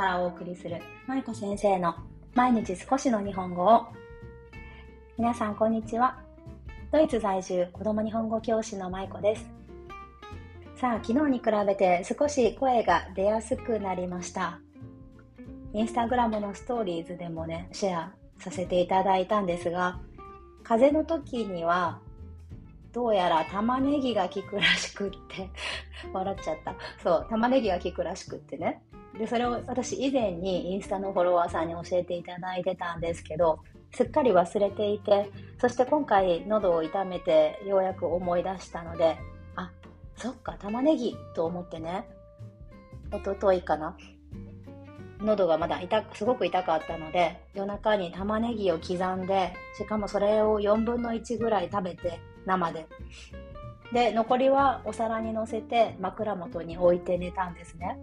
からお送りする舞子先生の毎日少しの日本語を皆さんこんにちはドイツ在住子供日本語教師の舞子ですさあ昨日に比べて少し声が出やすくなりましたインスタグラムのストーリーズでもねシェアさせていただいたんですが風邪の時にはどうやら玉ねぎが効くらしくって笑っちゃった。そう、玉ねぎが効くらしくってね。で、それを私以前にインスタのフォロワーさんに教えていただいてたんですけど、すっかり忘れていて、そして今回喉を痛めてようやく思い出したので、あ、そっか、玉ねぎと思ってね、おとといかな。喉がまだ痛すごく痛かったので夜中に玉ねぎを刻んでしかもそれを4分の1ぐらい食べて生でで残りはお皿にのせて枕元に置いて寝たんですね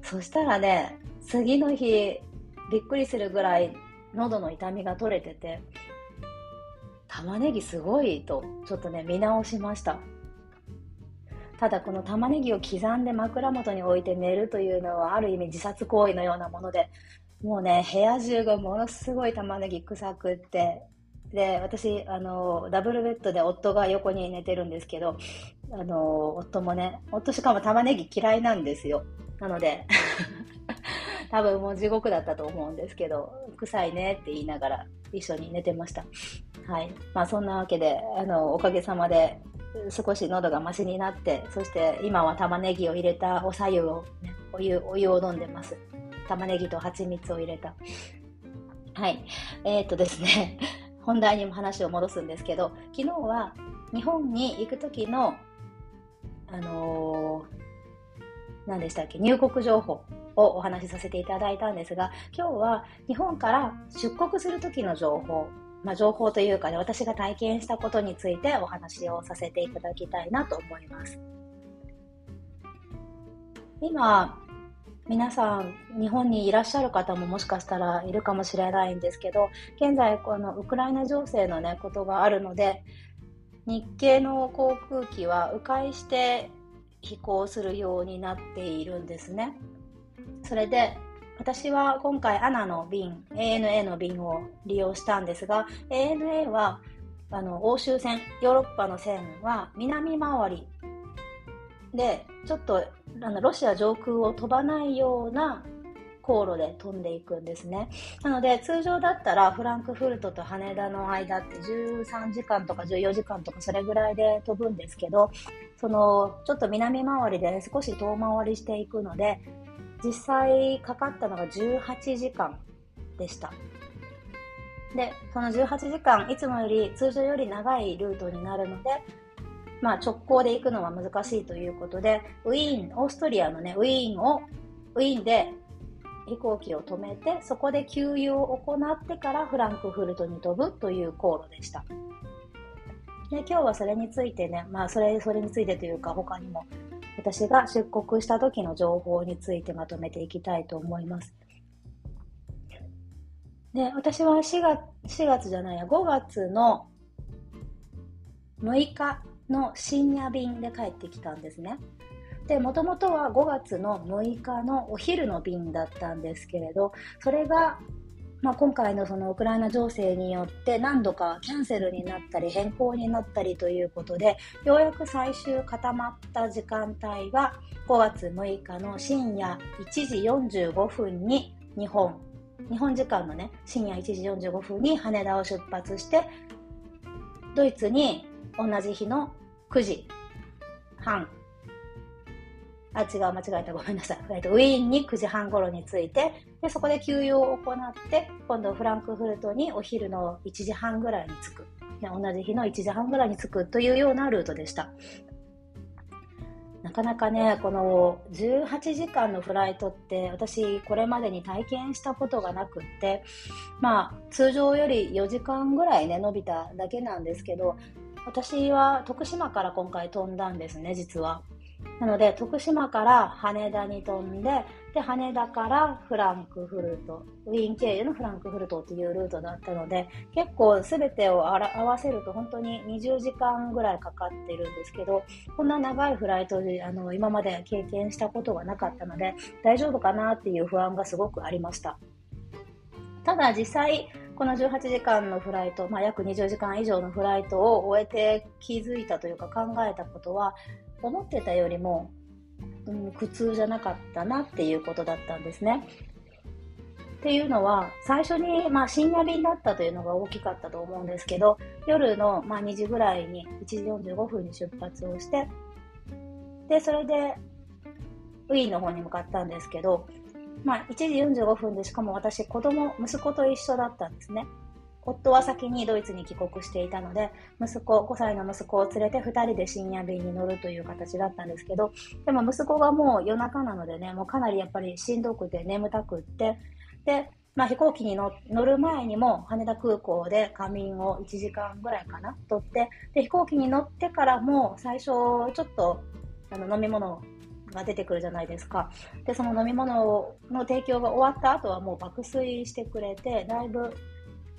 そしたらね次の日びっくりするぐらい喉の痛みが取れてて玉ねぎすごいとちょっとね見直しましたただこの玉ねぎを刻んで枕元に置いて寝るというのはある意味自殺行為のようなものでもうね部屋中がものすごい玉ねぎ臭くってで、私、あの、ダブルベッドで夫が横に寝てるんですけど、あの、夫もね、夫しかも玉ねぎ嫌いなんですよ。なので、多分もう地獄だったと思うんですけど、臭いねって言いながら一緒に寝てました。はい。まあそんなわけで、あの、おかげさまで少し喉がマシになって、そして今は玉ねぎを入れたおさゆを、ね、お湯、お湯を飲んでます。玉ねぎと蜂蜜を入れた。はい。えー、っとですね。本題にも話を戻すんですけど昨日は日本に行く時のあのー、何でしたっけ？入国情報をお話しさせていただいたんですが今日は日本から出国する時の情報まあ、情報というかね、私が体験したことについてお話をさせていただきたいなと思います。今、皆さん、日本にいらっしゃる方ももしかしたらいるかもしれないんですけど、現在、このウクライナ情勢のね、ことがあるので、日系の航空機は迂回して飛行するようになっているんですね。それで、私は今回 ANA の便、ANA の便を利用したんですが、ANA はあの欧州線、ヨーロッパの線は南回りで、ちょっとあのロシア上空を飛ばないような航路で飛んでいくんですね。なので通常だったらフランクフルトと羽田の間って13時間とか14時間とかそれぐらいで飛ぶんですけど、そのちょっと南回りで少し遠回りしていくので、実際かかったのが18時間でした。で、その18時間、いつもより通常より長いルートになるので、まあ、直行で行くのは難しいということで、ウィーン、オーストリアのね、ウィーンを、ウィーンで飛行機を止めて、そこで給油を行ってからフランクフルトに飛ぶという航路でした。で、今日はそれについてね、まあ、それ、それについてというか、他にも、私が出国した時の情報についてまとめていきたいと思います。で、私は4月、4月じゃないや、5月の6日の深夜便で帰ってきたんですね。で、もともとは5月の6日のお昼の便だったんですけれど、それが、まあ、今回のそのウクライナ情勢によって何度かキャンセルになったり変更になったりということで、ようやく最終固まった時間帯が5月6日の深夜1時45分に日本、日本時間のね、深夜1時45分に羽田を出発して、ドイツに同じ日の9時半。あ、違う、間違えた。ごめんなさい。えっと、ウィーンに9時半頃に着いて、で、そこで休養を行って、今度フランクフルトにお昼の1時半ぐらいに着く。で同じ日の1時半ぐらいに着くというようなルートでした。なかなかね、この18時間のフライトって私これまでに体験したことがなくって、まあ通常より4時間ぐらいね、伸びただけなんですけど、私は徳島から今回飛んだんですね、実は。なので、徳島から羽田に飛んで、で、羽田からフランクフルト、ウィーン経由のフランクフルトっていうルートだったので、結構全てを合わせると本当に20時間ぐらいかかってるんですけど、こんな長いフライトであの今まで経験したことがなかったので、大丈夫かなっていう不安がすごくありました。ただ実際、この18時間のフライト、まあ、約20時間以上のフライトを終えて気づいたというか考えたことは、思ってたよりも、うん、苦痛じゃなかったなっていうことだったんですね。っていうのは、最初に、まあ、深夜便だったというのが大きかったと思うんですけど、夜の、まあ、2時ぐらいに1時45分に出発をして、で、それで、ウィーンの方に向かったんですけど、まあ、1時45分でしかも私、子供、息子と一緒だったんですね。夫は先にドイツに帰国していたので、息子、5歳の息子を連れて2人で深夜便に乗るという形だったんですけど、でも息子がもう夜中なのでね、もうかなりやっぱりしんどくて眠たくって、で、まあ、飛行機に乗る前にも羽田空港で仮眠を1時間ぐらいかな、取って、で、飛行機に乗ってからも最初ちょっとあの飲み物が出てくるじゃないですか。で、その飲み物の提供が終わった後はもう爆睡してくれて、だいぶ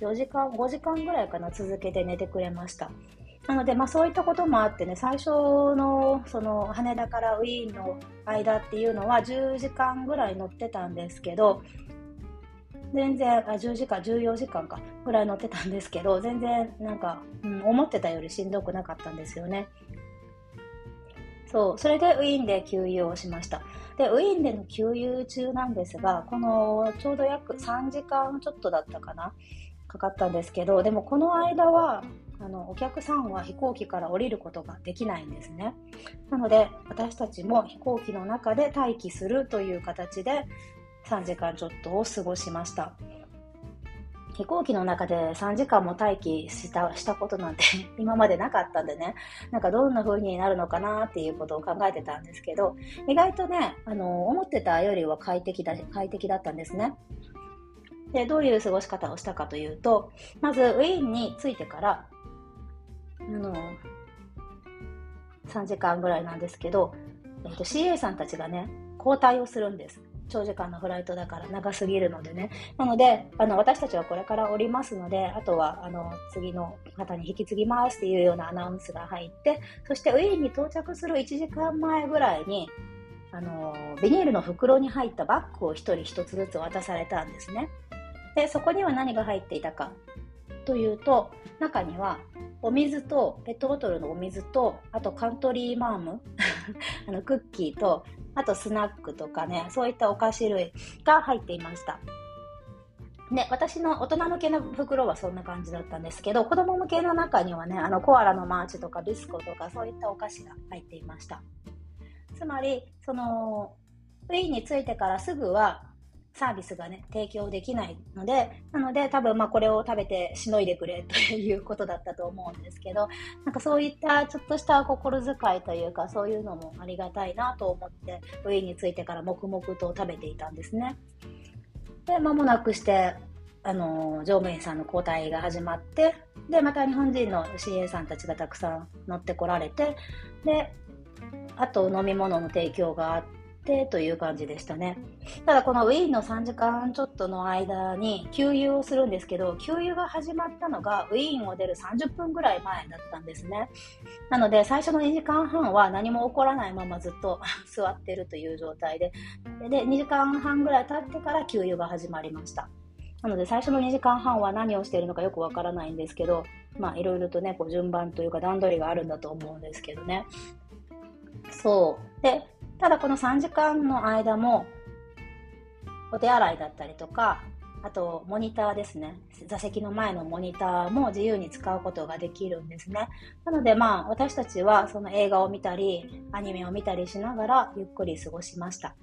4時間、5時間ぐらいかな、続けて寝てくれました。なので、まあそういったこともあってね、最初の、その、羽田からウィーンの間っていうのは10時間ぐらい乗ってたんですけど、全然、あ、10時間、14時間か、ぐらい乗ってたんですけど、全然、なんか、うん、思ってたよりしんどくなかったんですよね。そう、それでウィーンで給油をしました。で、ウィーンでの給油中なんですが、この、ちょうど約3時間ちょっとだったかな。かかったんですけど、でもこの間は、あの、お客さんは飛行機から降りることができないんですね。なので、私たちも飛行機の中で待機するという形で、3時間ちょっとを過ごしました。飛行機の中で3時間も待機したしたことなんて 今までなかったんでね、なんかどんな風になるのかなっていうことを考えてたんですけど、意外とね、あの、思ってたよりは快適だ、快適だったんですね。で、どういう過ごし方をしたかというと、まずウィーンに着いてから、あの、3時間ぐらいなんですけど、えー、と CA さんたちがね、交代をするんです。長時間のフライトだから長すぎるのでね。なので、あの、私たちはこれから降りますので、あとは、あの、次の方に引き継ぎますっていうようなアナウンスが入って、そしてウィーンに到着する1時間前ぐらいに、あの、ビニールの袋に入ったバッグを1人1つずつ渡されたんですね。で、そこには何が入っていたかというと、中にはお水と、ペットボトルのお水と、あとカントリーマアム あのクッキーと、あとスナックとかね、そういったお菓子類が入っていました。で、私の大人向けの袋はそんな感じだったんですけど、子供向けの中にはね、あのコアラのマーチとかビスコとかそういったお菓子が入っていました。つまり、その、ウィーンに着いてからすぐはサービスがね、提供できないので、なので多分まあこれを食べてしのいでくれ ということだったと思うんですけど、なんかそういったちょっとした心遣いというか、そういうのもありがたいなと思って、ウィーンについてから黙々と食べていたんですね。で、間もなくして、あの、乗務員さんの交代が始まって、で、また日本人の CA さんたちがたくさん乗ってこられて、で、あと飲み物の提供があって、という感じでしたね。ただこのウィーンの3時間ちょっとの間に給油をするんですけど、給油が始まったのがウィーンを出る30分ぐらい前だったんですね。なので最初の2時間半は何も起こらないままずっと 座ってるという状態で、で、2時間半ぐらい経ってから給油が始まりました。なので最初の2時間半は何をしているのかよくわからないんですけど、まあいろいろとね、こう順番というか段取りがあるんだと思うんですけどね。そう。で、ただこの3時間の間も、お手洗いだったりとか、あと、モニターですね。座席の前のモニターも自由に使うことができるんですね。なので、まあ、私たちはその映画を見たり、アニメを見たりしながら、ゆっくり過ごしました。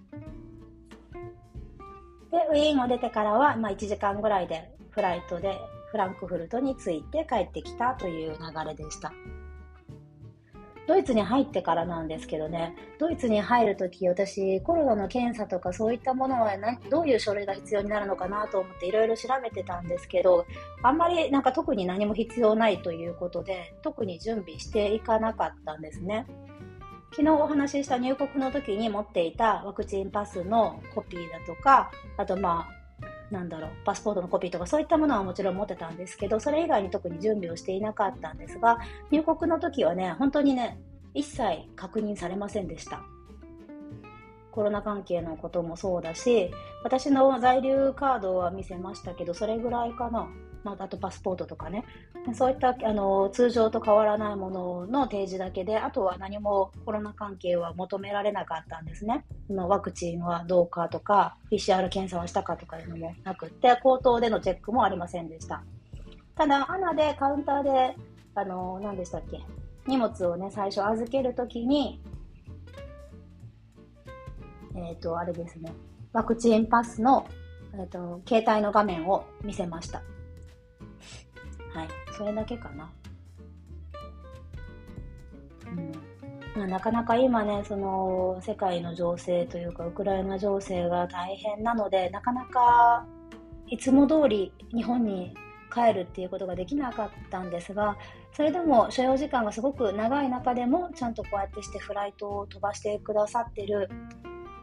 で、ウィーンを出てからは、まあ、1時間ぐらいで、フライトでフランクフルトに着いて帰ってきたという流れでした。ドイツに入ってからなんですけどね、ドイツに入るとき、私、コロナの検査とかそういったものはどういう書類が必要になるのかなと思っていろいろ調べてたんですけど、あんまりなんか特に何も必要ないということで、特に準備していかなかったんですね。昨日お話しした入国の時に持っていたワクチンパスのコピーだとか、あとまあ、なんだろう、パスポートのコピーとかそういったものはもちろん持ってたんですけど、それ以外に特に準備をしていなかったんですが、入国の時はね、本当にね、一切確認されませんでした。コロナ関係のこともそうだし、私の在留カードは見せましたけど、それぐらいかな。まあ、あとパスポートとかね。そういったあの通常と変わらないものの提示だけで、あとは何もコロナ関係は求められなかったんですね。のワクチンはどうかとか、PCR 検査をしたかとかいうのもなくて、口頭でのチェックもありませんでした。ただ、アナでカウンターで、あの、何でしたっけ荷物をね、最初預けるときに、えっ、ー、と、あれですね、ワクチンパスの、えーと、携帯の画面を見せました。それだけかな。まあ、なかなか今ね、その世界の情勢というか、ウクライナ情勢が大変なので、なかなかいつも通り日本に帰るっていうことができなかったんですが、それでも所要時間がすごく長い中でも、ちゃんとこうやってしてフライトを飛ばしてくださってる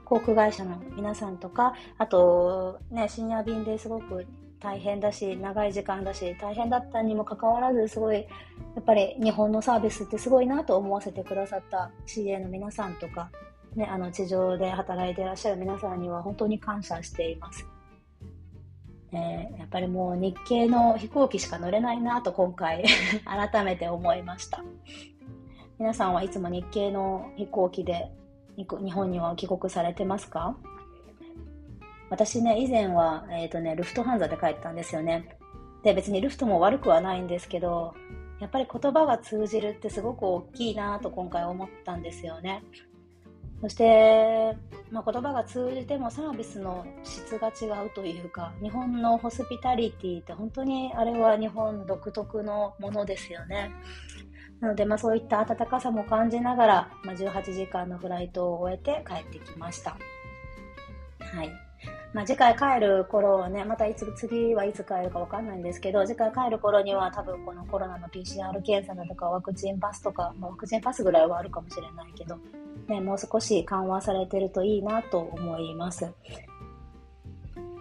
航空会社の皆さんとか、あと、ね、深夜便ですごく大変だし、長い時間だし、大変だったにもかかわらず、すごい、やっぱり日本のサービスってすごいなと思わせてくださった CA の皆さんとか、ね、あの地上で働いていらっしゃる皆さんには本当に感謝しています。え、やっぱりもう日系の飛行機しか乗れないなと今回 改めて思いました。皆さんはいつも日系の飛行機で日本には帰国されてますか？私ね、以前は、えっ、ー、とね、ルフトハンザで帰ったんですよね。で、別にルフトも悪くはないんですけど、やっぱり言葉が通じるってすごく大きいなと今回思ったんですよね。そして、まあ、言葉が通じてもサービスの質が違うというか、日本のホスピタリティって本当にあれは日本独特のものですよね。なので、まあ、そういった温かさも感じながら、まあ、18時間のフライトを終えて帰ってきました。はい。まあ、次回帰る頃はね、またいつ、次はいつ帰るかわかんないんですけど、次回帰る頃には多分このコロナの PCR 検査だとかワクチンパスとか、まあ、ワクチンパスぐらいはあるかもしれないけど、ね、もう少し緩和されてるといいなと思います。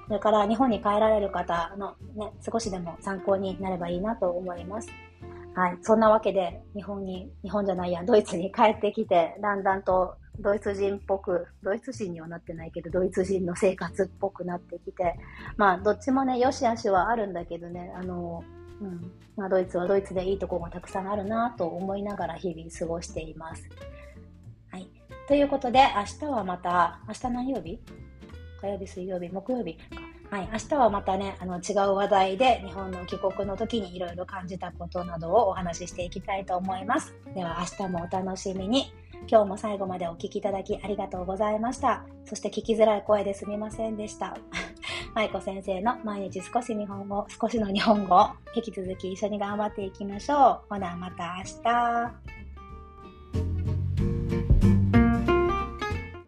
それから日本に帰られる方のね、少しでも参考になればいいなと思います。はい。そんなわけで、日本に、日本じゃないや、ドイツに帰ってきて、だんだんとドイツ人っぽく、ドイツ人にはなってないけど、ドイツ人の生活っぽくなってきて、まあ、どっちもね、良し悪しはあるんだけどね、あの、うん。まあ、ドイツはドイツでいいところがたくさんあるなと思いながら日々過ごしています。はい。ということで、明日はまた、明日何曜日？火曜日、水曜日、木曜日。はい、明日はまたね、あの違う話題で日本の帰国の時にいろいろ感じたことなどをお話ししていきたいと思います。では明日もお楽しみに。今日も最後までお聴きいただきありがとうございました。そして聞きづらい声ですみませんでした。舞子先生の毎日少し日本語、少しの日本語を引き続き一緒に頑張っていきましょう。ほな、また明日。